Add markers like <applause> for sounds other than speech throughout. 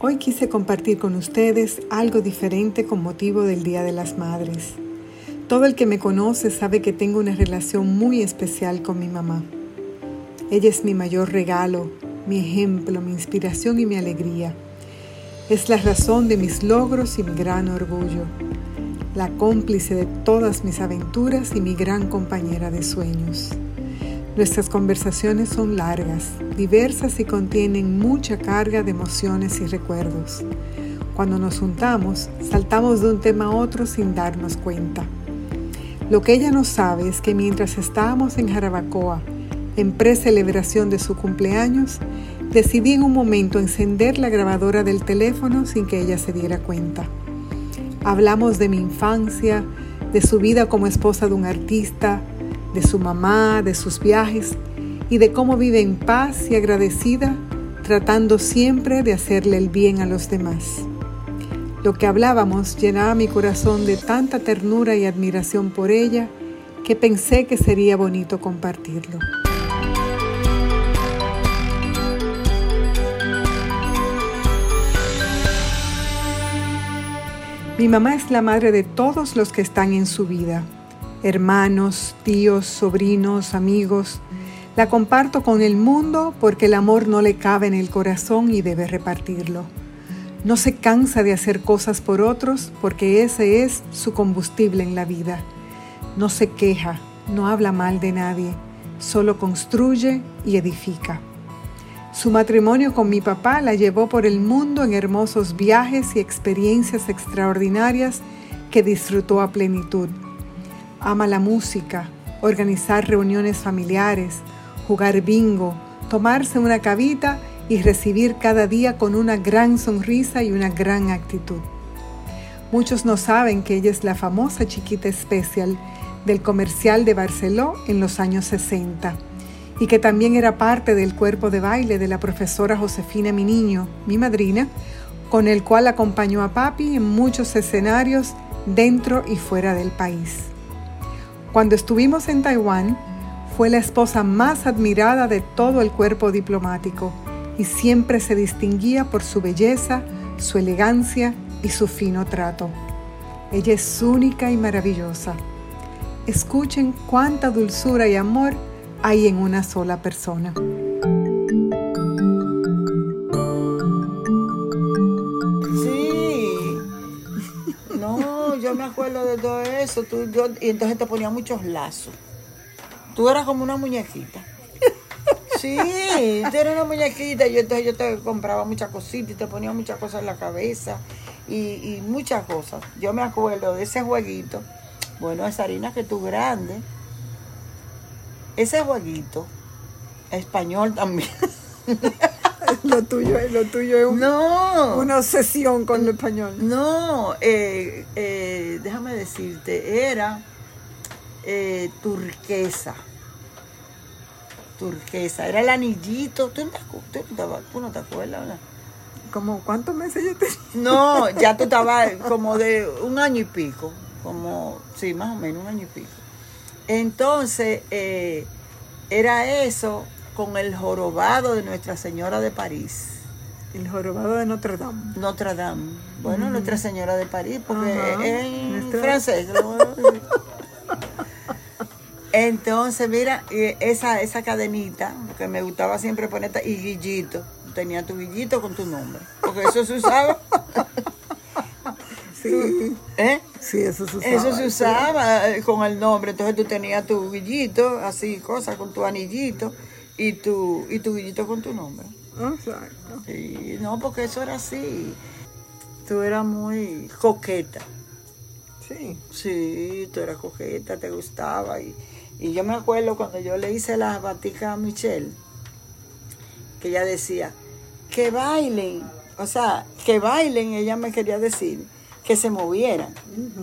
Hoy quise compartir con ustedes algo diferente con motivo del Día de las Madres. Todo el que me conoce sabe que tengo una relación muy especial con mi mamá. Ella es mi mayor regalo, mi ejemplo, mi inspiración y mi alegría. Es la razón de mis logros y mi gran orgullo, la cómplice de todas mis aventuras y mi gran compañera de sueños. Nuestras conversaciones son largas, diversas y contienen mucha carga de emociones y recuerdos. Cuando nos juntamos, saltamos de un tema a otro sin darnos cuenta. Lo que ella no sabe es que mientras estábamos en Jarabacoa, en pre-celebración de su cumpleaños, decidí en un momento encender la grabadora del teléfono sin que ella se diera cuenta. Hablamos de mi infancia, de su vida como esposa de un artista, de su mamá, de sus viajes y de cómo vive en paz y agradecida, tratando siempre de hacerle el bien a los demás. Lo que hablábamos llenaba mi corazón de tanta ternura y admiración por ella que pensé que sería bonito compartirlo. Mi mamá es la madre de todos los que están en su vida hermanos, tíos, sobrinos, amigos. La comparto con el mundo porque el amor no le cabe en el corazón y debe repartirlo. No se cansa de hacer cosas por otros porque ese es su combustible en la vida. No se queja, no habla mal de nadie, solo construye y edifica. Su matrimonio con mi papá la llevó por el mundo en hermosos viajes y experiencias extraordinarias que disfrutó a plenitud ama la música, organizar reuniones familiares, jugar bingo, tomarse una cabita y recibir cada día con una gran sonrisa y una gran actitud. Muchos no saben que ella es la famosa chiquita especial del comercial de Barceló en los años 60 y que también era parte del cuerpo de baile de la profesora Josefina Mi Niño, mi madrina, con el cual acompañó a papi en muchos escenarios dentro y fuera del país. Cuando estuvimos en Taiwán, fue la esposa más admirada de todo el cuerpo diplomático y siempre se distinguía por su belleza, su elegancia y su fino trato. Ella es única y maravillosa. Escuchen cuánta dulzura y amor hay en una sola persona. Eso. Tú, yo, y entonces te ponía muchos lazos. Tú eras como una muñequita. <laughs> Sí, tú eras una muñequita. Y entonces yo te compraba muchas cositas y te ponía muchas cosas en la cabeza. Y, muchas cosas. Yo me acuerdo de ese jueguito. Bueno, esa harina que tú grande. Ese jueguito. Español también. <laughs> <laughs> lo tuyo, lo tuyo es una obsesión con el español. No, eh, eh, déjame decirte, era eh, turquesa. Turquesa, era el anillito. ¿Tú no te, acuerdas? ¿Como cuántos meses yo tenía? No, ya tú estabas como de un año y pico. Como, sí, más o menos un año y pico. Entonces, era eso con el jorobado de Nuestra Señora de París. El jorobado de Notre Dame. Notre Dame. Bueno, Nuestra Señora de París, porque es en francés. <laughs> Entonces, mira, esa, esa cadenita que me gustaba siempre poner, y guillito. Tenía tu guillito con tu nombre. Porque eso se usaba. <laughs> Sí. ¿Eh? Sí, eso se usaba. Eso se usaba eh, con el nombre. Entonces tú tenías tu guillito, así, cosas, con tu anillito y tu, y tu guillito con tu nombre. Exacto. Sí, no, porque eso era así. Tú eras muy coqueta. Sí. Sí, tú eras coqueta, te gustaba. Y, y yo me acuerdo cuando yo le hice la batica a Michelle, que ella decía, que bailen. O sea, que bailen, ella me quería decir, que se movieran,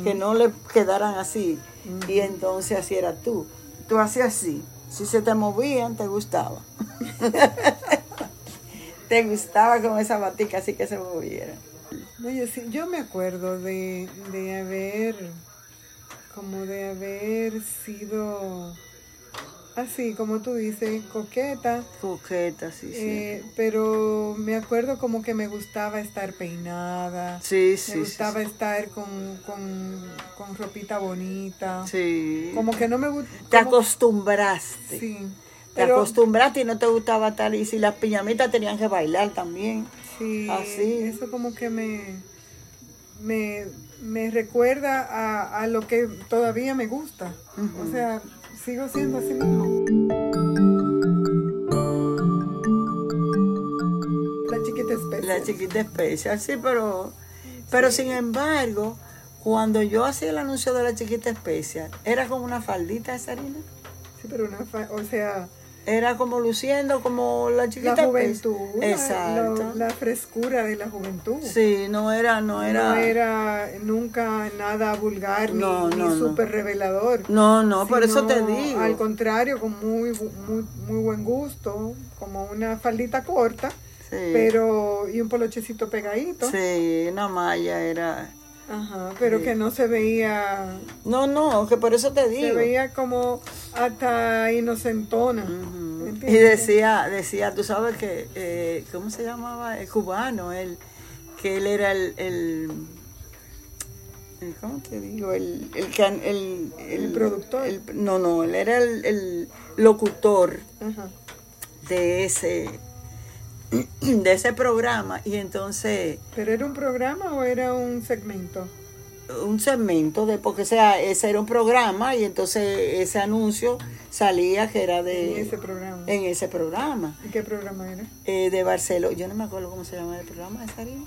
que no le quedaran así. Y entonces así era tú. Tú hacías así si se te movían, te gustaba. <laughs> te gustaba con esa batica así que se movieran. Oye, sí, yo me acuerdo de, haber, como de haber sido así como tú dices, coqueta. Coqueta, sí, sí. eh, pero me acuerdo como que me gustaba estar peinada. sí, sí. me gustaba estar con, con, con ropita bonita. Sí. Como que no me gusta. Te acostumbraste. Sí. Te acostumbraste y no te gustaba tal. Y si las piñamitas tenían que bailar también. sí, así. eso como que me, me, me recuerda a, a lo que todavía me gusta. O sea, sigo siendo así mismo. La chiquita especie. La chiquita especial, sí, pero, pero sin embargo, cuando yo hacía el anuncio de la chiquita especial, era como una faldita de sarina. Sí, pero una o sea, Era como luciendo como la chiquita la especial. juventud, la- Exacto. la, frescura de la juventud. Sí, no era, no era. No era nunca nada vulgar ni- No, ni, no, no. súper revelador. No, no, por eso te digo. Al contrario, con muy, muy, muy buen gusto, como una faldita corta, Sí. pero y un polochecito pegadito. Sí, una malla era. Ajá, pero Sí. que no se veía, No, no, que por eso te se digo. veía como hasta inocentona. Y decía, decía, tú sabes que, eh, ¿cómo se llamaba? El cubano, él, que él era el, el, el- ¿cómo te digo? El, el, el, El productor. el- no, no, él era el, el locutor Ajá. de ese, <clears throat> de ese programa y entonces ¿Pero era un programa o era un segmento? un segmento de, porque sea, ese era un programa y entonces ese anuncio salía que era de, En ese programa. en ese programa. ¿Y qué programa era? eh, de Barcelona. Yo no me acuerdo cómo se llama el programa de Sarina.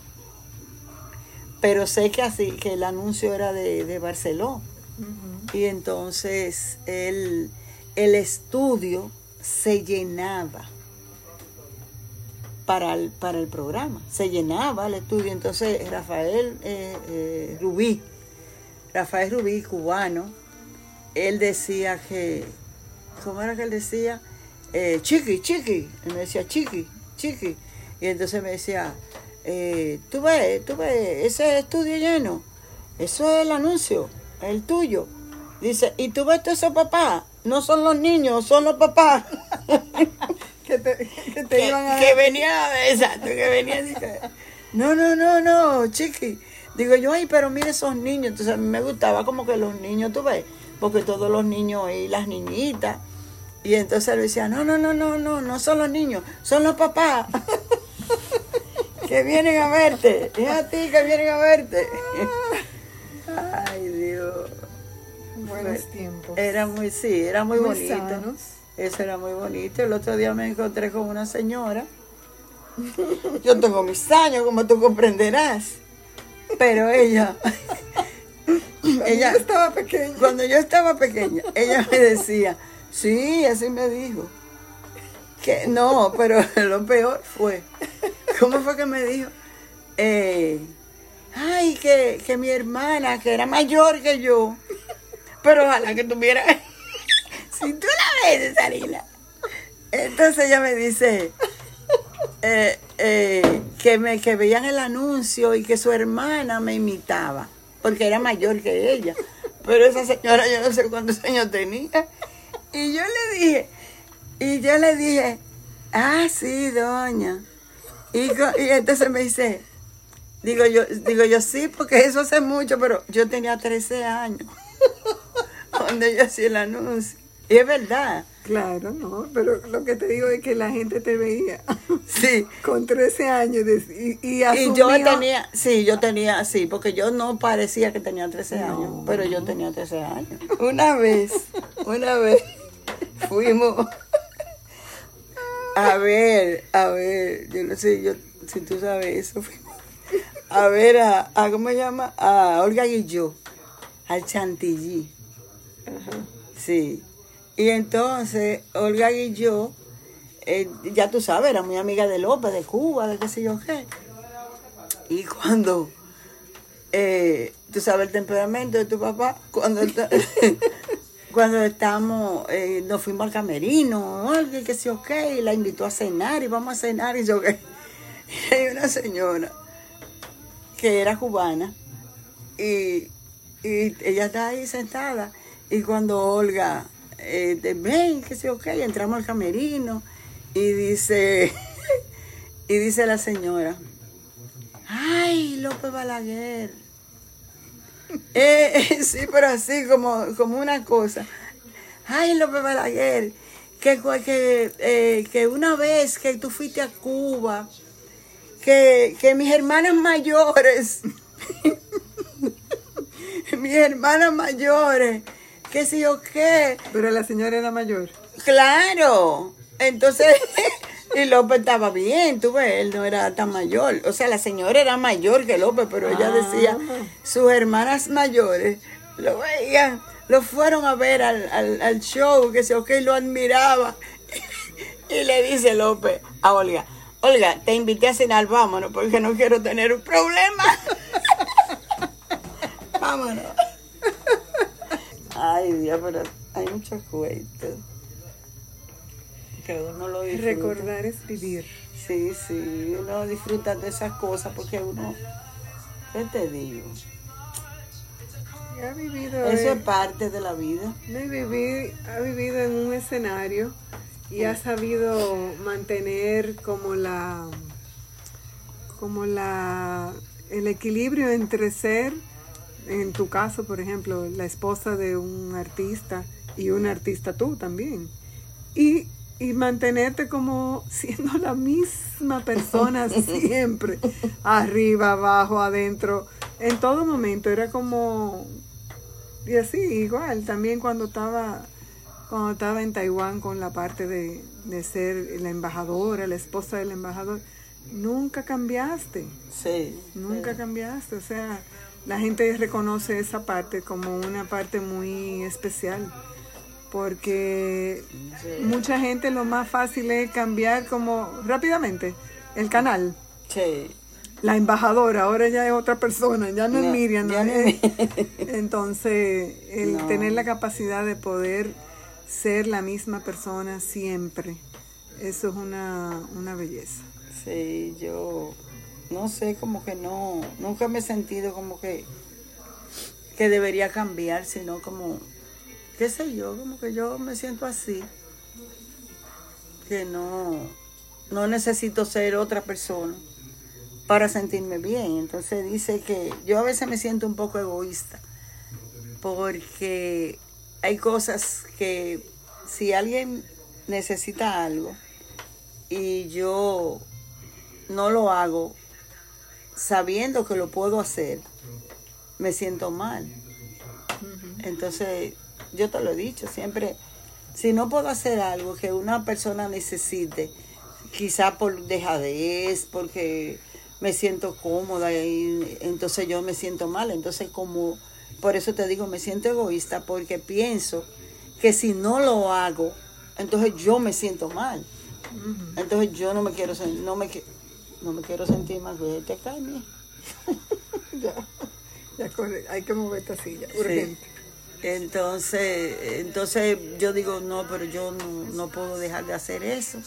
Pero sé que así, que el anuncio era de, de Barcelona. Y entonces el, el estudio se llenaba para el, para el programa. Se llenaba el estudio. Entonces Rafael eh, eh, Rubí, Rafael Rubí, cubano, él decía que, ¿cómo era que él decía? Eh, chiqui, chiqui. Él me decía chiqui, chiqui. Y entonces me decía, eh, tú ves, tú ves, ese estudio lleno, eso es el anuncio, el tuyo. Dice, y tú ves todos esos papás, no son los niños, son los papás. <laughs> Que te, <laughs> que te que, iban a... que venía, exacto, que venía. dice, no, no, no, no, chiqui. Digo yo, ay, pero mire esos niños. Entonces a mí me gustaba como que los niños, tú ves, porque todos los niños y las niñitas. Y entonces él decía, no, no, no, no, no, no son los niños, son los papás. <laughs> que vienen a verte. Es a ti que vienen a verte. ay, Dios. <laughs> Buenos tiempos. Era muy, sí, era muy, Muy bonito. sanos. Eso era muy bonito. El otro día me encontré con una señora. <laughs> Yo tengo mis años, como tú comprenderás. Pero ella, <laughs> ella, Yo estaba pequeña. cuando yo estaba pequeña, ella me decía, sí, así me dijo. Que no, pero <laughs> lo peor fue, ¿cómo fue que me dijo? Eh, ay, que, que mi hermana, que era mayor que yo, pero ojalá que tuviera, si tú la ves, Sarina. Entonces ella me dice, eh, eh, que, me, que veían el anuncio y que su hermana me imitaba, porque era mayor que ella. Pero esa señora yo no sé cuántos años tenía. Y yo le dije, y yo le dije, ah, sí, doña. Y, y entonces me dice, digo yo, digo yo, sí, porque eso hace mucho, pero yo tenía 13 años <laughs> cuando yo hacía el anuncio. Y es verdad, Claro, no, pero lo que te digo es que la gente te veía sí. <laughs> con 13 años de- y, y, Y yo tenía, sí, yo tenía, sí, porque yo no parecía que tenía 13 No. años, pero yo tenía 13 años. Una vez, una vez, fuimos a ver, a ver, yo no sé, yo, si tú sabes eso, fuimos a ver a, a ¿cómo se llama? A Olga Guilló, al Chantilly. Sí. Y entonces, Olga Guilló, eh, ya tú sabes, era muy amiga de López, de Cuba, de qué sé yo qué. Y cuando, eh, tú sabes el temperamento de tu papá, cuando, <laughs> cuando estamos, eh, nos fuimos al camerino, Olga, y que sé yo qué, y la invitó a cenar, y vamos a cenar, y yo qué. Y <laughs> hay una señora que era cubana, y, y ella está ahí sentada, y cuando Olga eh, ven, que sé, ok, entramos al camerino y dice, <laughs> y dice la señora, ay, López Balaguer. <laughs> Eh, sí, pero así como, como una cosa. Ay, López Balaguer, que, que, eh, que una vez que tú fuiste a Cuba, que, que mis hermanas mayores, <laughs> mis hermanas mayores, qué sé yo qué. Pero la señora era mayor. Claro. Entonces, <laughs> y López estaba bien, tú ves, él no era tan mayor. O sea, la señora era mayor que López, pero ella decía, Ah. sus hermanas mayores lo veían, lo fueron a ver al, al, al show, que se ok, lo admiraba. <laughs> Y le dice López a Olga, Olga, te invité a cenar, vámonos, porque no quiero tener un problema. <laughs> vámonos. Ay, Dios, pero hay muchos cuentos. Que uno lo disfruta. Recordar es vivir. Sí, sí, uno disfruta de esas cosas porque uno, ¿qué te digo? Ha vivido, Eso es parte de la vida. vivir- ha vivido en un escenario y ha sabido mantener como la como la el equilibrio entre ser en tu caso por ejemplo la esposa de un artista y un artista tú también y, y mantenerte como <laughs> siendo la misma persona <laughs> siempre arriba abajo adentro en todo momento era como y así, igual, también cuando estaba, cuando estaba en Taiwán con la parte de, de ser la embajadora, la esposa del embajador, nunca cambiaste, Sí. nunca cambiaste. O sea, la gente reconoce esa parte como una parte muy especial. Porque Sí. mucha gente lo más fácil es cambiar como rápidamente el canal. Sí. La embajadora ahora ya es otra persona, ya no, No, es Miriam, no es- es- <laughs> Entonces, el No. tener la capacidad de poder ser la misma persona siempre, eso es una, una belleza. Sí, yo no sé, como que no, nunca me he sentido como que, que debería cambiar, sino como, qué sé yo, como que yo me siento así, que no, no necesito ser otra persona para sentirme bien. Entonces dice que yo a veces me siento un poco egoísta, porque hay cosas que si alguien necesita algo y yo no lo hago sabiendo que lo puedo hacer, me siento mal. Entonces, yo te lo he dicho, siempre, si no puedo hacer algo que una persona necesite, quizá por dejadez, porque me siento cómoda y entonces yo me siento mal. Entonces, como, por eso te digo, me siento egoísta, porque pienso que si no lo hago, entonces yo me siento mal. Entonces yo no me quiero no me no me quiero sentir más vete acá, mija. <laughs> Ya, ya corre, hay que mover esta silla, Sí. urgente. Entonces, entonces yo digo, no, pero yo no, no puedo dejar de hacer eso.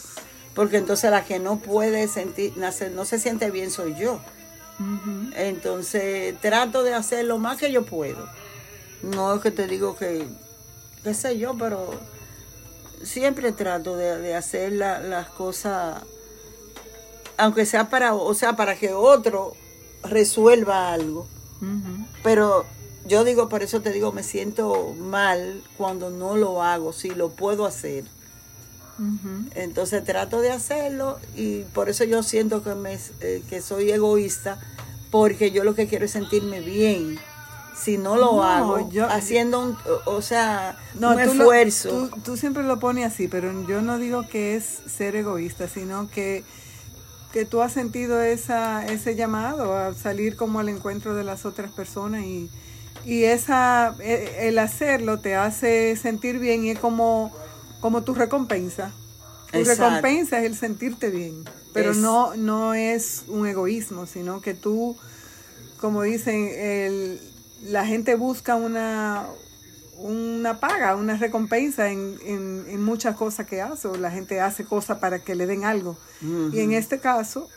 Porque entonces la que no puede sentir, no se siente bien soy yo. Entonces trato de hacer lo más que yo puedo. No es que te digo que, qué sé yo, pero siempre trato de, de hacer la- las cosas, aunque sea para, o sea, para que otro resuelva algo. Pero yo digo, por eso te digo, me siento mal cuando no lo hago, si lo puedo hacer. Entonces trato de hacerlo y por eso yo siento que, me, eh, que soy egoísta, porque yo lo que quiero es sentirme bien. Si no lo No, hago, yo- haciendo un, o sea, No, un tú lo- esfuerzo. tú, tú siempre lo pones así, pero yo no digo que es ser egoísta, sino que, que tú has sentido esa, ese llamado a salir como al encuentro de las otras personas y, y esa, e- el hacerlo te hace sentir bien y es como, como tu recompensa. Tu Exacto. recompensa es el sentirte bien, pero Es- no, no es un egoísmo, sino que tú, como dicen, el, la gente busca una, una paga, una recompensa en, en, en muchas cosas que hace, o la gente hace cosas para que le den algo. Y en este caso,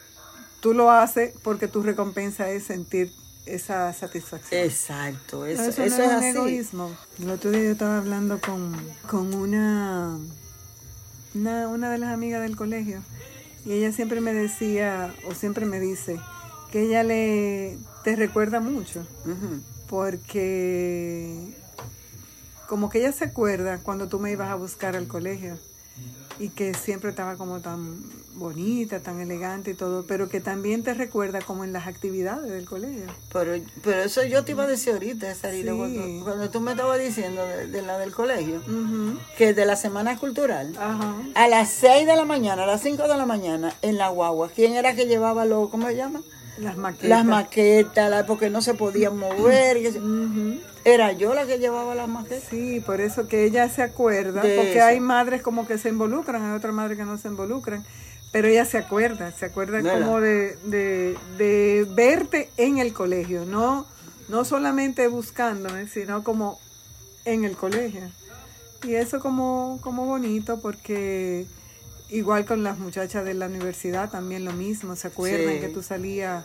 tú lo haces porque tu recompensa es sentir, esa satisfacción. Exacto, eso, No, eso, no es un así. egoísmo. El otro día yo estaba hablando con, con una, una, una de las amigas del colegio y ella siempre me decía, o siempre me dice, que ella le te recuerda mucho, porque como que ella se acuerda cuando tú me ibas a buscar al colegio y que siempre estaba como tan bonita, tan elegante y todo, pero que también te recuerda como en las actividades del colegio. Pero, pero eso yo te iba a decir ahorita, Sarita, Sí. cuando, cuando tú me estabas diciendo de, de la del colegio, Ujú. que de la semana cultural, Ajá. a las 6 de la mañana, a las 5 de la mañana, en la guagua, ¿quién era que llevaba lo, ¿cómo se llama? Las maquetas. Las maquetas, la- porque no se podían mover. Era yo la que llevaba las maquetas. Sí, por eso que ella se acuerda, De porque eso. hay madres como que se involucran, hay otras madres que no se involucran, pero ella se acuerda, se acuerda ¿Verdad? como de, de, de verte en el colegio, no, no solamente buscándome, sino como en el colegio. Y eso como, como bonito porque igual con las muchachas de la universidad también lo mismo, se acuerdan Sí. que tú salías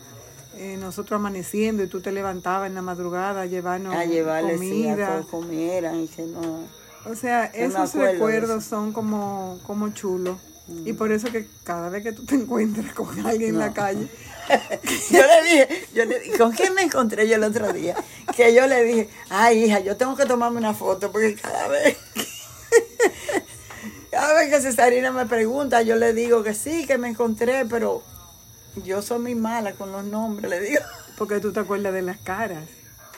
eh, nosotros amaneciendo y tú te levantabas en la madrugada a llevarnos a llevarles sí, a comida. comieran y que no. O sea, esos recuerdos son como, como chulos. Y por eso que cada vez que tú te <laughs> encuentras con alguien en la calle, <laughs> yo le dije, yo le ¿con quién me encontré yo el otro día? Que yo le dije, ay hija, yo tengo que tomarme una foto porque cada vez, cada vez que Cesarina me pregunta, yo le digo que sí, que me encontré, pero yo soy muy mala con los nombres, le digo. <laughs> porque tú te acuerdas de las caras,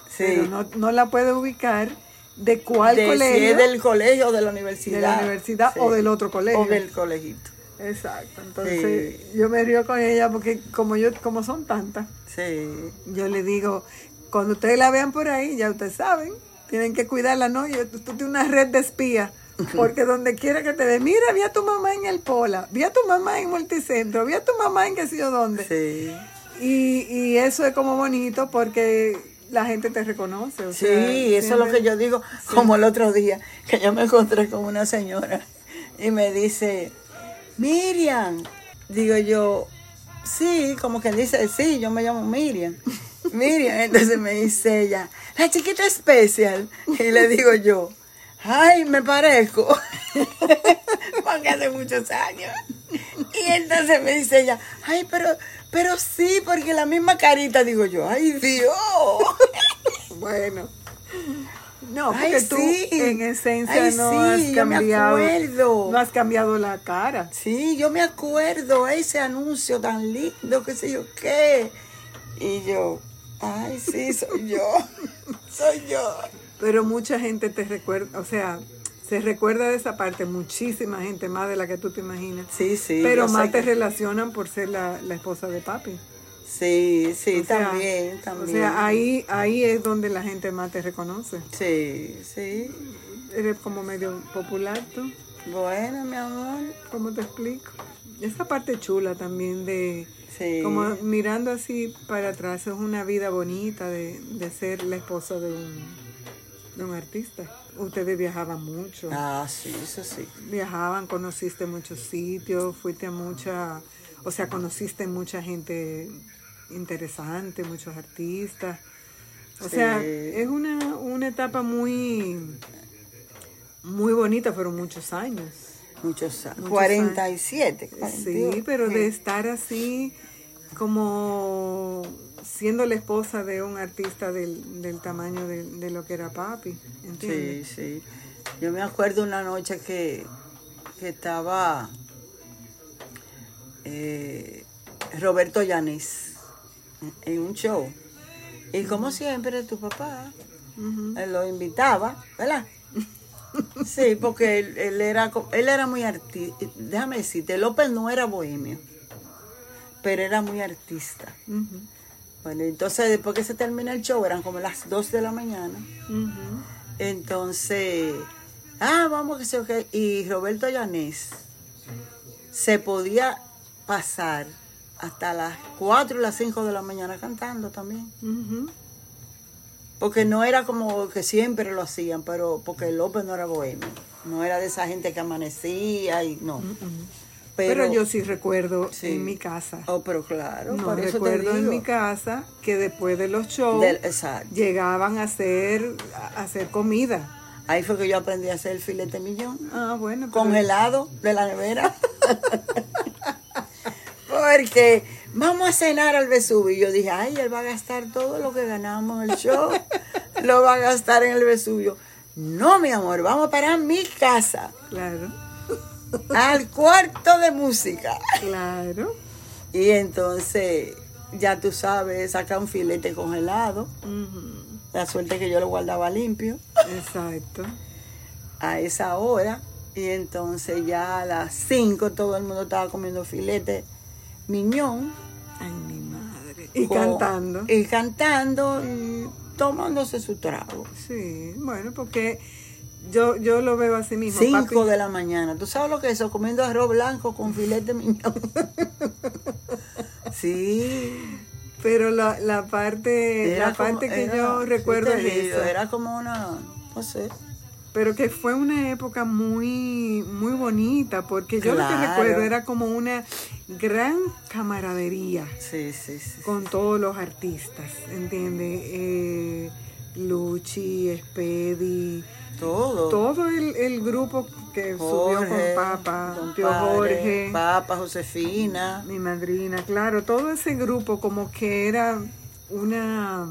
Sí, pero no, no la puedes ubicar de cuál de, si colegio, es del colegio o de la universidad. de la universidad Sí. o del otro colegio. O del colegito. Exacto. Entonces yo me río con ella porque como yo, como son tantas, Sí. yo le digo, cuando ustedes la vean por ahí, ya ustedes saben, tienen que cuidarla, ¿no? Yo, tú tienes una red de espías, <laughs> porque donde quiera que te ve, mira, vi a tu mamá en el Pola, vi a tu mamá en Multicentro, vi a tu mamá en qué sé yo dónde. Sí. Y, y eso es como bonito porque la gente te reconoce. o Sí, sea, eso es lo que yo digo, como el otro día, que yo me encontré con una señora y me dice, Miriam, digo yo, sí, como que dice, sí, yo me llamo Miriam. <laughs> Miriam, entonces me dice ella, la chiquita especial. Y le digo yo, ay, me parezco. <laughs> Porque hace muchos años. Y entonces me dice ella, ay, pero, pero sí, porque la misma carita, digo yo, ay, Dios. <laughs> Bueno. No, Ay, porque tú sí. en esencia Ay, no sí, has yo me cambiado. acuerdo. No has cambiado la cara. Sí, yo me acuerdo ese anuncio tan lindo, qué sé yo qué. Y yo, ay, sí, soy yo. <laughs> soy yo. Pero mucha gente te recuerda, o sea, se recuerda de esa parte, muchísima gente, más de la que tú te imaginas. Sí, sí. Pero más te que- relacionan por ser la, la esposa de papi. Sí, sí, O sea, también, O también. sea, ahí, ahí es donde la gente más te reconoce. Sí, sí. Eres como medio popular tú. Bueno, mi amor. ¿Cómo te explico? Esa parte chula también de, Sí. como mirando así para atrás, es una vida bonita de, de ser la esposa de un, de un artista. Ustedes viajaban mucho. Ah, sí, eso sí. Viajaban, conociste muchos sitios, fuiste a mucha, o sea, conociste mucha gente interesante, muchos artistas. O sea, es una, una etapa muy, muy bonita, fueron muchos años. Muchos años. Muchos 47. Sí, 48. pero de estar así como siendo la esposa de un artista del, del tamaño de, de lo que era papi, ¿entiendes? Sí, sí. Yo me acuerdo una noche que, que estaba eh, Roberto Llanes en un show. Y como siempre, tu papá lo invitaba, ¿verdad? <laughs> Sí, porque él, él era, él era muy artista. Déjame decirte, López no era bohemio, pero era muy artista. Ujú. Bueno, entonces después que se termina el show, eran como las 2 de la mañana. Entonces, ah, vamos que se ok. Y Roberto Llanés se podía pasar hasta las 4 y las 5 de la mañana cantando también. Porque no era como que siempre lo hacían, pero porque López no era bohemio. No era de esa gente que amanecía y no. Ujú. Pero, yo sí recuerdo Sí. en mi casa. Oh, pero claro, No eso te recuerdo en mi casa que después de los shows Del- llegaban a hacer, a hacer comida. Ahí fue que yo aprendí a hacer el filete millón. Ah, bueno. pero- Congelado de la nevera. <laughs> Porque vamos a cenar al Vesubio. Y yo dije, ay, él va a gastar todo lo que ganamos en el show. <laughs> lo va a gastar en el Vesubio. No, mi amor, vamos para mi casa. Claro, Al cuarto de música. claro. Y entonces, ya tú sabes, saca un filete congelado. La suerte que yo lo guardaba limpio Exacto. a esa hora. Y entonces ya a las 5 todo el mundo estaba comiendo filete miñón. Ay, mi madre. Y con- cantando. Y cantando y tomándose su trago. Sí, bueno, porque yo, yo lo veo así mismo. 5 papi. de la mañana. ¿Tú sabes lo que es eso? Comiendo arroz blanco con filete miñón. <laughs> sí. Pero la, la parte, la como- parte que era- yo sí recuerdo te es esa. Era como una, no sé. Pero que fue una época muy, muy bonita, porque yo lo que recuerdo era como una gran camaradería Sí, sí, sí. con todos los artistas, ¿entiendes? Eh, Luchi, Spedi, Todo. todo el, el grupo que subió con Papa, don Tío Padre, Jorge, Papa, Josefina. mi madrina, claro, todo ese grupo como que era una,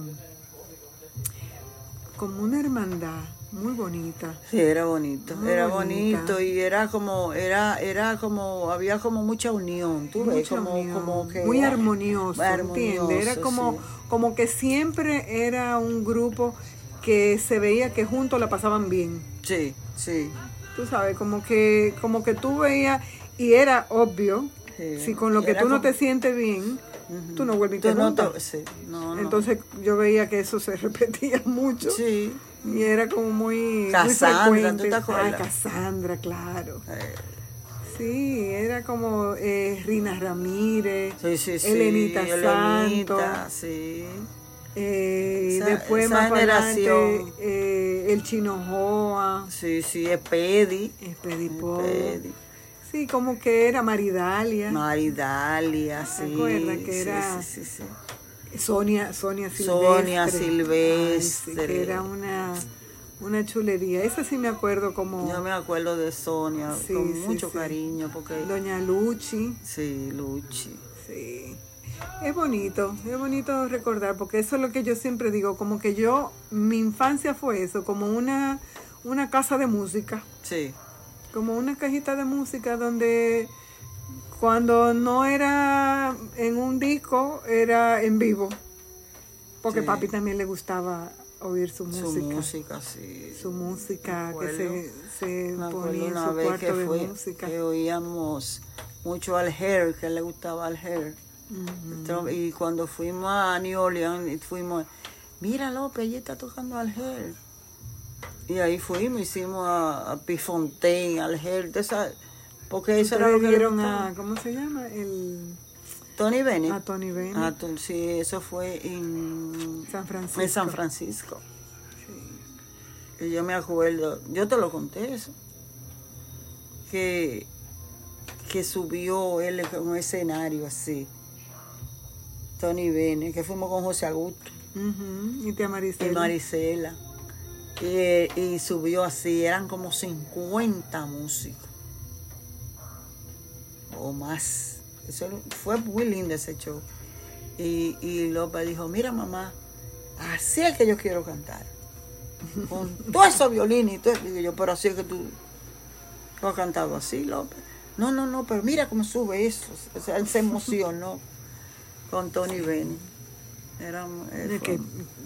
como una hermandad muy bonita. Sí, era bonito, Muy era bonita. bonito y era como, era, era como, había como mucha unión, tú ves, como, unión, como que muy armonioso, armonioso, ¿entiendes? Era como, sí. como que siempre era un grupo que se veía que juntos la pasaban bien. Sí, sí. Tú sabes, como que, como que tú veías, y era obvio, Sí. si con lo que Era tú no como- te sientes bien, tú no vuelves Tú te no te- sí, no, no. Entonces yo veía que eso se <laughs> repetía mucho. sí. Y era como muy, Cassandra, muy ¿tú frecuente. te acuerdas? Ah, Cassandra, claro. Eh, Sí, era como eh, Rina Ramírez, sí, sí, sí. Elenita Santo. Elenita, sí. Eh, Esa- después esa más adelante, generación. eh, el Chino Joa, Sí, sí, Espedi. Espedipo. Espedi. Sí, como que era Maridalia, Maridalia, sí. ¿Te acuerdas que sí, era- Sí, sí, sí. Sonia, Sonia Silvestre. Sonia Ay, sí, Silvestre. que era una, una chulería. Esa sí me acuerdo como Yo me acuerdo de Sonia con mucho cariño porque Doña Luchi. sí, Luchi. Sí. Es bonito, es bonito recordar, porque eso es lo que yo siempre digo, como que yo, mi infancia fue eso, como una, una casa de música, Sí, como una cajita de música donde cuando no era en un disco, era en vivo, porque Sí. papi también le gustaba oír su música, su su, música, sí. música Me que se, se ponía en su cuarto que de fue música. que oíamos mucho al Hair, que le gustaba al Hair. Y cuando fuimos a New Orleans, y fuimos, mira López, ella está tocando al Hair. Y ahí fuimos, hicimos a, a Pifontaine, al Hair, de esa- porque eso era lo que gustaba. a, ¿cómo se llama? El, Tony Bennett. a Tony Bennett. Sí, eso fue en San Francisco. En San Francisco. Sí. Y yo me acuerdo, yo te lo conté eso, que, que subió él en un escenario así, Tony Bennett, que fuimos con José Augusto Y tía y Maricela. Marisela, y, y subió así, eran como 50 músicos, o más. Eso fue muy lindo ese show. Y, y López dijo, mira mamá, así es que yo quiero cantar. <laughs> Con todo eso violín y todo. Digo yo, pero así es que tú, tú has cantado así, López. No, no, no, pero mira cómo sube eso. O sea, él se emocionó con Tony Bennett. Era, él De que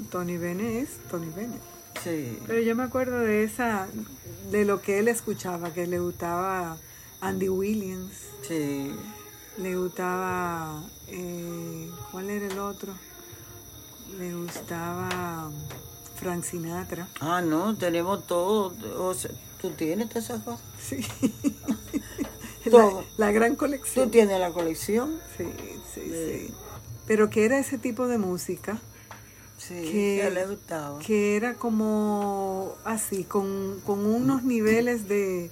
Tony Bennett es Tony Bennett. sí. Pero yo me acuerdo de esa, de lo que él escuchaba, que le gustaba Andy Williams, Sí, le gustaba, eh, ¿cuál era el otro? Le gustaba Frank Sinatra. Ah, no, tenemos todo. O sea, tú tienes todas esas cosas. Sí. <laughs> Todo. la, la gran Tú colección. tienes la colección. Sí, sí, Sí. sí. Pero que era ese tipo de música Sí, Que- que le gustaba. que era como así, con, con unos niveles de,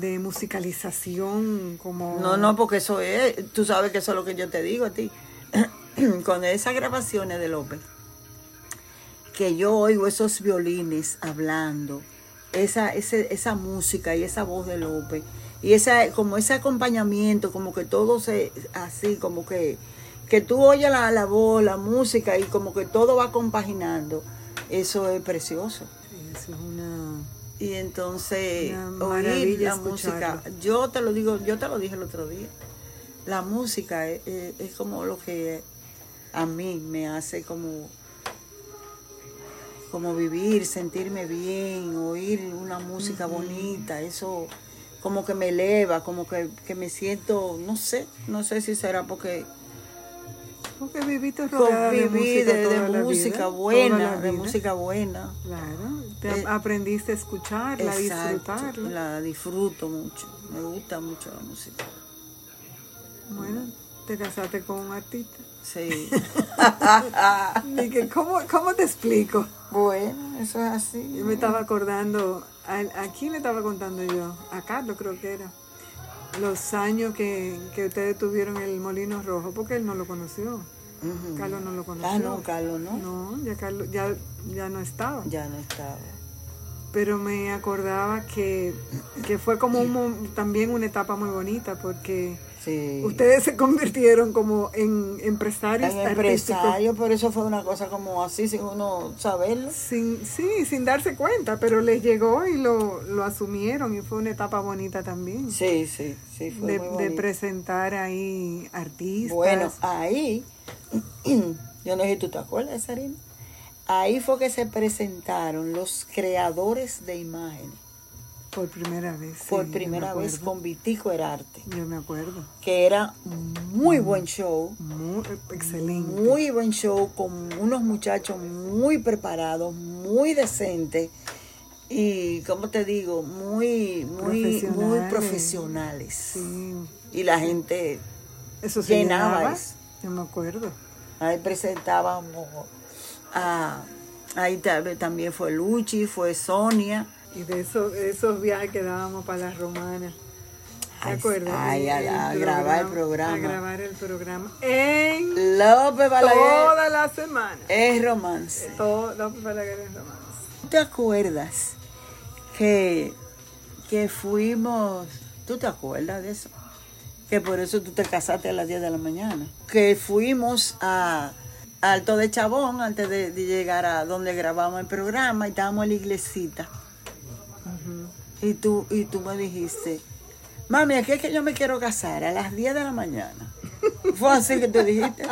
de musicalización como... No, no, porque eso es, tú sabes que eso es lo que yo te digo a ti. <clears throat> Con esas grabaciones de López, que yo oigo esos violines hablando, esa, ese, esa música y esa voz de López, y esa, como ese acompañamiento, como que todo se, así, como que, que tú oyes la, la voz, la música y como que todo va compaginando, eso es precioso. Sí, eso es una... Y entonces, Una oír la música, yo te lo digo, yo te lo dije el otro día, la música es, es- es como lo que a mí me hace como, como vivir, sentirme bien, oír una música bonita, eso como que me eleva, como que, que me siento, no sé, no sé si será porque Porque viviste rodeada de música de, de toda la música vida, toda buena, la de música buena. Claro, te Eh, aprendiste a escucharla, a disfrutarla. La disfruto mucho. Me gusta mucho la música. Bueno, te casaste con un artista. Sí. <laughs> ¿cómo, ¿Cómo te explico? bueno, eso es así. Yo me estaba acordando, ¿a, a quién le estaba contando yo? A Carlos creo que era. Los años que, que ustedes tuvieron el Molino Rojo, porque él no lo conoció. Carlos no lo conoció. Ah, no, Carlos, ¿no? No, ya Carlos ya, ya no estaba. Ya no estaba. Pero me acordaba que, que fue como un, también una etapa muy bonita, porque Sí. ustedes se convirtieron como en empresarios En empresario, por eso fue una cosa como así, sin uno saberlo. Sin, sí, sin darse cuenta, pero les llegó y lo, lo asumieron y fue una etapa bonita también. Sí, sí, sí, fue de, muy de bonito. presentar ahí artistas. Bueno, ahí, <clears throat> yo no sé si tú te acuerdas, Sarina. Ahí fue que se presentaron los creadores de imágenes. Por primera vez. sí, por primera me vez con Vitico Herarte, Yo me acuerdo. que era muy buen show, Muy excelente. muy buen show, con unos muchachos muy preparados, muy decentes y, como te digo, muy, muy, muy Profesionales. profesionales. Sí, Y la gente, eso se Llenaba llenaba. eso. Yo me acuerdo. ahí presentábamos a... Ahí ta- también fue Luchi, fue Sonia. Y de esos, esos viajes que dábamos para las romanas. ¿Te acuerdas? ay, a la- a grabar el programa. A grabar el programa. En López Balaguer toda la semana. es romance. Todo, López Balaguer en romance. ¿Tú te acuerdas que, que fuimos, tú te acuerdas de eso? Que por eso tú te casaste a las 10 de la mañana. Que fuimos a Alto de Chabón antes de, de llegar a donde grabamos el programa y estábamos en la iglesita. Y tú, y tú me dijiste, mami, aquí es que yo me quiero casar a las 10 de la mañana. <laughs> Fue así que tú dijiste.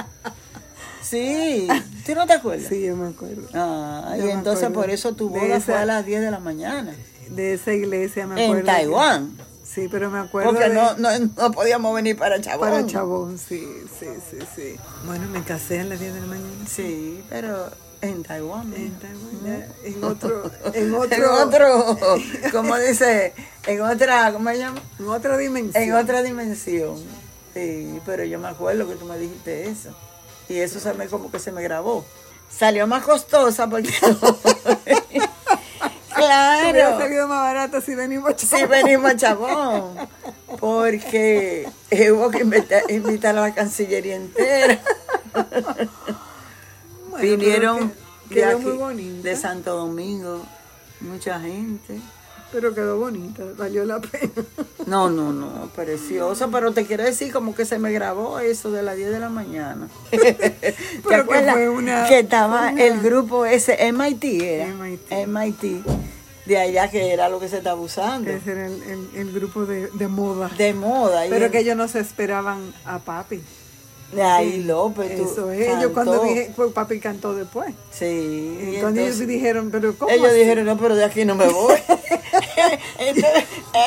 Sí, ¿tú no te acuerdas? Sí, yo me acuerdo. Ah, Yo y entonces por eso tu boda fue esa- a las 10 de la mañana. De esa iglesia me acuerdo. En Taiwán. que- Sí, pero me acuerdo Porque de- no, no, no podíamos venir para Chabón. para Chabón, sí, sí, sí, sí. Bueno, me casé a las 10 de la mañana. Sí, pero en Taiwán. En. Taiwán, <laughs> en otro, en otro, En otro, como dice, en otra, ¿cómo se llama? en otra dimensión. En otra dimensión. Sí, pero yo me acuerdo que tú me dijiste eso. Y eso se me como que se me grabó. Salió más costosa porque... <laughs> Hubiera claro. salido más barato si venimos a Chabón. venimos a Chabón. Porque hubo que invitar, invitar a la Cancillería entera. <laughs> Vinieron pero que- quedó de, aquí, muy bonita. de Santo Domingo, mucha gente. Pero quedó bonita, valió la pena. <laughs> No, no, no, precioso, pero te quiero decir como que se me grabó eso de las 10 de la mañana. <laughs> ¿Te que fue una- que estaba una- el grupo ese, MIT era? MIT. MIT, de allá que era lo que se estaba usando. Ese era el, el- el grupo de, de moda. De moda. y pero el- que ellos no se esperaban a papi. Ay, López, Eso es. Ellos cuando dije, pues papi cantó después. Sí. y Entonces, ellos entonces- dijeron, pero ¿cómo ellos así? dijeron, no, pero de aquí no me voy. <laughs> esto,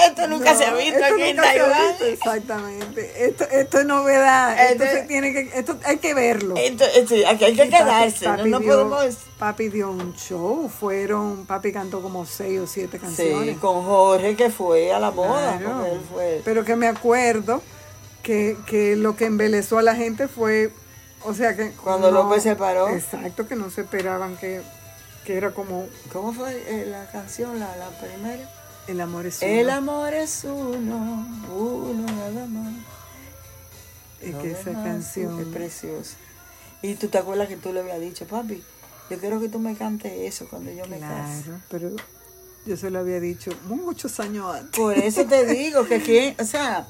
esto nunca se ha visto esto aquí en nunca ha Taiwán. Exactamente. Esto, esto es novedad. Esto, Esto- se tiene que, esto hay que verlo. Esto- aquí hay que Y papi- quedarse, no, papi no dio- podemos... Papi dio un show, fueron, papi cantó como seis o siete canciones. Sí, con Jorge que fue a la boda, Claro. él fue... Pero que me acuerdo que, que lo que embelezó a la gente fue, o sea que... Cuando López se paró. Exacto, que no se esperaban que, que era como... ¿Cómo fue eh, la canción, la, la primera? El amor es uno. El amor es uno, uno nada más. Es que esa canción. Es preciosa. Y tú te acuerdas que tú le habías dicho, papi, yo quiero que tú me cantes eso cuando yo me case. Claro, pero yo se lo había dicho muchos años antes. Por eso te <laughs> digo que quién, o sea,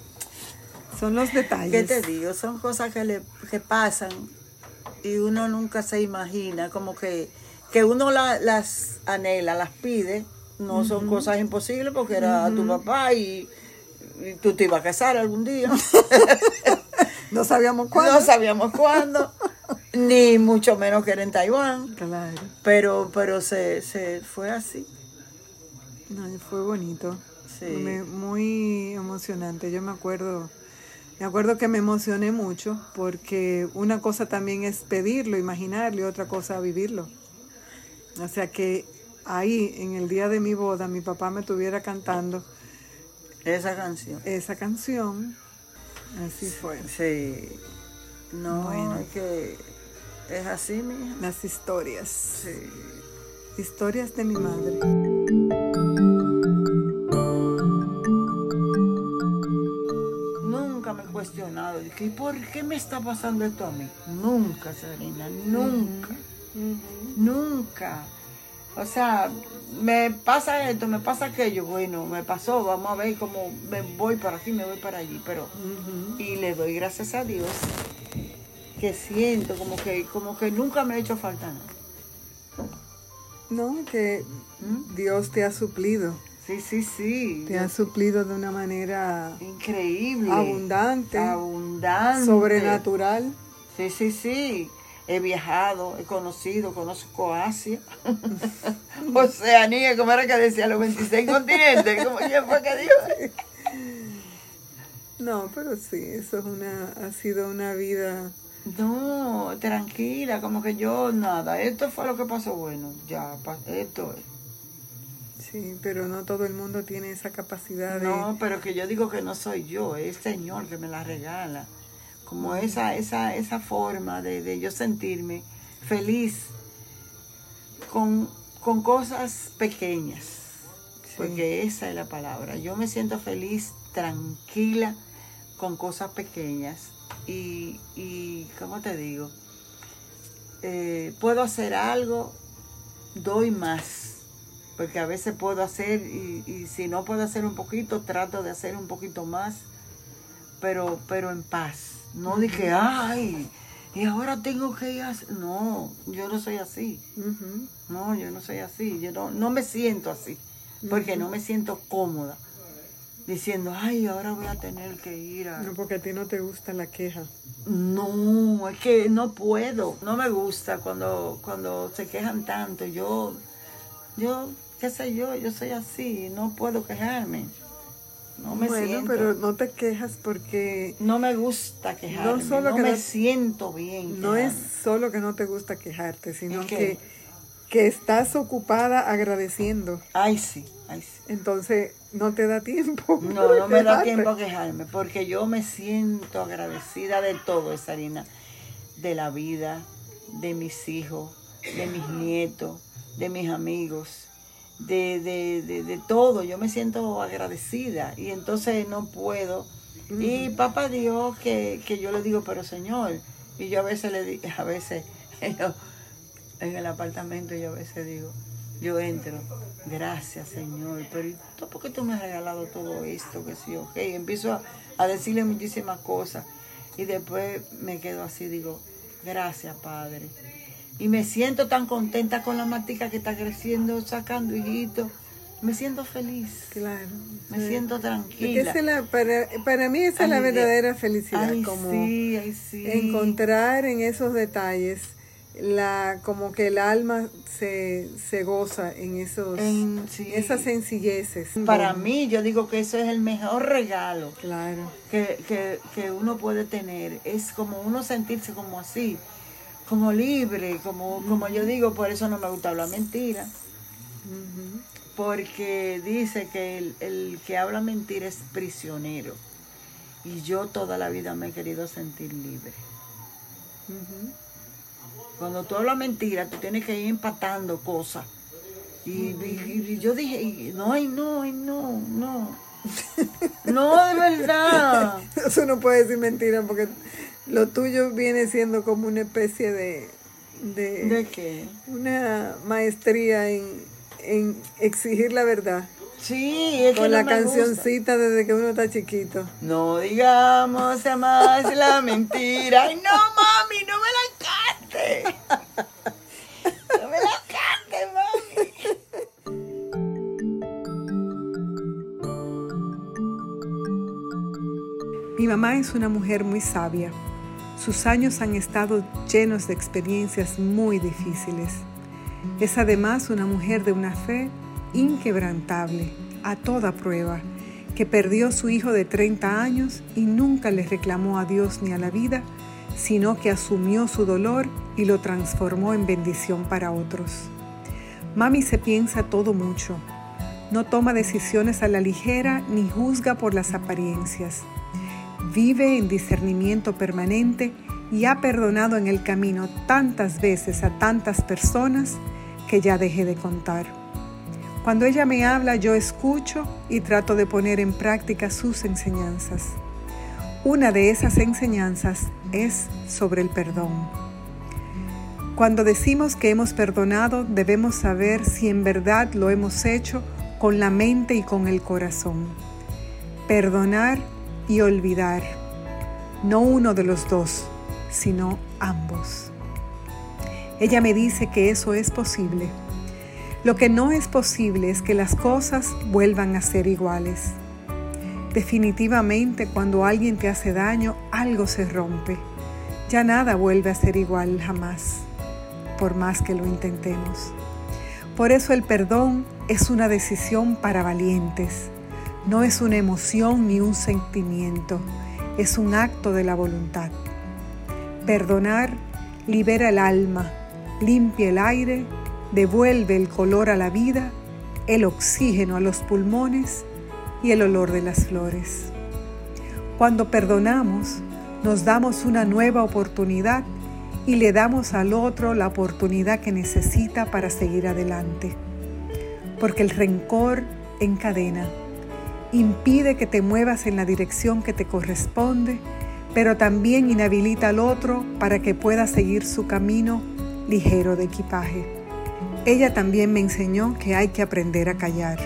Son los detalles. ¿qué te digo? Son cosas que le que pasan y uno nunca se imagina, como que, que uno la- las anhela, las pide, no son cosas imposibles porque era tu papá y, y tú te ibas a casar algún día. <laughs> No sabíamos cuándo. No sabíamos cuándo, ni mucho menos que era en Taiwán, Claro. pero, pero se, se fue así. No, fue bonito. Sí. Muy emocionante. Yo me acuerdo, me acuerdo que me emocioné mucho porque una cosa también es pedirlo, imaginarlo y otra cosa vivirlo. O sea que ahí, en el día de mi boda, mi papá me estuviera cantando Esa canción. esa canción. Así fue. Sí. No, Bueno. es que es así, mija. Las historias. Sí. Historias de mi madre. Cuestionado, que, ¿y por qué me está pasando esto a mí? Nunca, Serena, nunca, nunca. O sea, me pasa esto, me pasa aquello, bueno, me pasó, vamos a ver cómo me voy para aquí, me voy para allí, pero y le doy gracias a Dios que siento como que como que nunca me ha hecho falta nada. No, que ¿Mm? Dios te ha suplido. Sí, sí, sí. Te ha suplido de una manera Increíble. abundante, Abundante. sobrenatural. Sí, sí, sí. He viajado, he conocido, conozco Asia. <laughs> <laughs> Oceanía, como era que decía, los 26 <laughs> continentes. como quién fue que dijo? No, pero sí, eso es una, ha sido una vida. No, tranquila, como que yo nada. Esto fue lo que pasó, bueno, ya, pa- esto es. Sí, pero no todo el mundo tiene esa capacidad de. No, pero que yo digo que no soy yo, es el Señor que me la regala. Como esa, esa, esa forma de, de yo sentirme feliz con, con cosas pequeñas. Sí. Porque esa es la palabra. Yo me siento feliz, tranquila, con cosas pequeñas. Y, y ¿cómo te digo? Eh, puedo hacer algo, doy más. Porque a veces puedo hacer, y, y si no puedo hacer un poquito, trato de hacer un poquito más, pero, pero en paz. No de que, ay, y ahora tengo que ir a... hacer-". No, yo no soy así. Ujú. No, yo no soy así. Yo no, no me siento así. Porque no me siento cómoda. Diciendo, ay, ahora voy a tener que ir a... No, porque a ti no te gusta la queja. No, es que no puedo. No me gusta cuando, cuando se quejan tanto. Yo, yo, qué sé yo, yo soy así. No puedo quejarme. No me bueno, siento. pero no te quejas porque No me gusta quejarme. No, solo que me no- siento bien. no es solo que no te gusta quejarte, sino que, que estás ocupada agradeciendo. Ay, sí, ay, sí. Entonces no te da tiempo. No, <laughs> no me da tiempo a quejarme, porque yo me siento agradecida de todo, Sarina, de la vida, de mis hijos, de mis nietos, de mis amigos, de, de, de, de todo. Yo me siento agradecida y entonces no puedo. Y papá Dios que, que yo le digo, pero Señor, y yo a veces le digo, a veces <laughs> yo, en el apartamento yo a veces digo, yo entro, gracias Señor, pero ¿y tú por qué tú me has regalado todo esto? Que sí, ok, empiezo a, a decirle muchísimas cosas y después me quedo así, digo, gracias Padre. Y me siento tan contenta con la matica que está creciendo, sacando hijitos. Me siento feliz, Claro. me sí. siento tranquila. es la- para, para mí esa es la Ay, verdadera felicidad, Ay, como sí, ay, sí. encontrar en esos detalles la como que el alma se, se goza en esos En- esas sencilleces. Para mí, yo digo que eso es el mejor regalo Claro. que, que, que uno puede tener. Es como uno sentirse como así, como libre, como, como yo digo, por eso no me gusta hablar mentira. Porque dice que el, el que habla mentira es prisionero. Y yo toda la vida me he querido sentir libre. Cuando tú hablas mentira, tú tienes que ir empatando cosas. Y, y yo dije, no, ay, no, ay, no, no. <laughs> No, de verdad. Eso no puede decir mentira porque lo tuyo viene siendo como una especie de... ¿De, ¿De qué? Una maestría en, en exigir la verdad. Sí, es Con que la no me cancioncita desde que uno está chiquito. No digamos más la mentira. Ay, no, mami, no me la cantes. No me la cantes, mami. Mi mamá es una mujer muy sabia. Sus años han estado llenos de experiencias muy difíciles. Es además una mujer de una fe inquebrantable, a toda prueba, que perdió su hijo de 30 años y nunca le reclamó a Dios ni a la vida, sino que asumió su dolor y lo transformó en bendición para otros. Mami se piensa todo mucho. No toma decisiones a la ligera ni juzga por las apariencias. Vive en discernimiento permanente y ha perdonado en el camino tantas veces a tantas personas que ya dejé de contar. Cuando ella me habla, yo escucho y trato de poner en práctica sus enseñanzas. Una de esas enseñanzas es sobre el perdón. Cuando decimos que hemos perdonado, debemos saber si en verdad lo hemos hecho con la mente y con el corazón. Perdonar y olvidar. No uno de los dos, sino ambos. Ella me dice que eso es posible. Lo que no es posible es que las cosas vuelvan a ser iguales. Definitivamente cuando alguien te hace daño, algo se rompe. Ya nada vuelve a ser igual jamás, por más que lo intentemos. Por eso el perdón es una decisión para valientes. No es una emoción ni un sentimiento, es un acto de la voluntad. Perdonar libera el alma, limpia el aire, devuelve el color a la vida, el oxígeno a los pulmones y el olor de las flores. Cuando perdonamos, nos damos una nueva oportunidad y le damos al otro la oportunidad que necesita para seguir adelante. Porque el rencor encadena, impide que te muevas en la dirección que te corresponde, pero también inhabilita al otro para que pueda seguir su camino ligero de equipaje. Ella también me enseñó que hay que aprender a callar.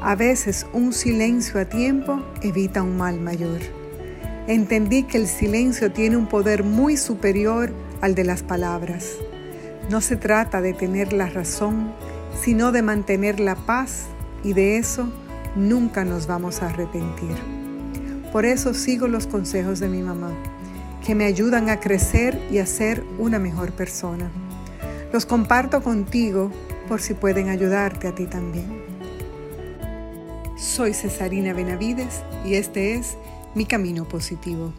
A veces un silencio a tiempo evita un mal mayor. Entendí que el silencio tiene un poder muy superior al de las palabras. No se trata de tener la razón, sino de mantener la paz y de eso nunca nos vamos a arrepentir. Por eso sigo los consejos de mi mamá, que me ayudan a crecer y a ser una mejor persona. Los comparto contigo por si pueden ayudarte a ti también. Soy Cesarina Benavides y este es Mi Camino Positivo.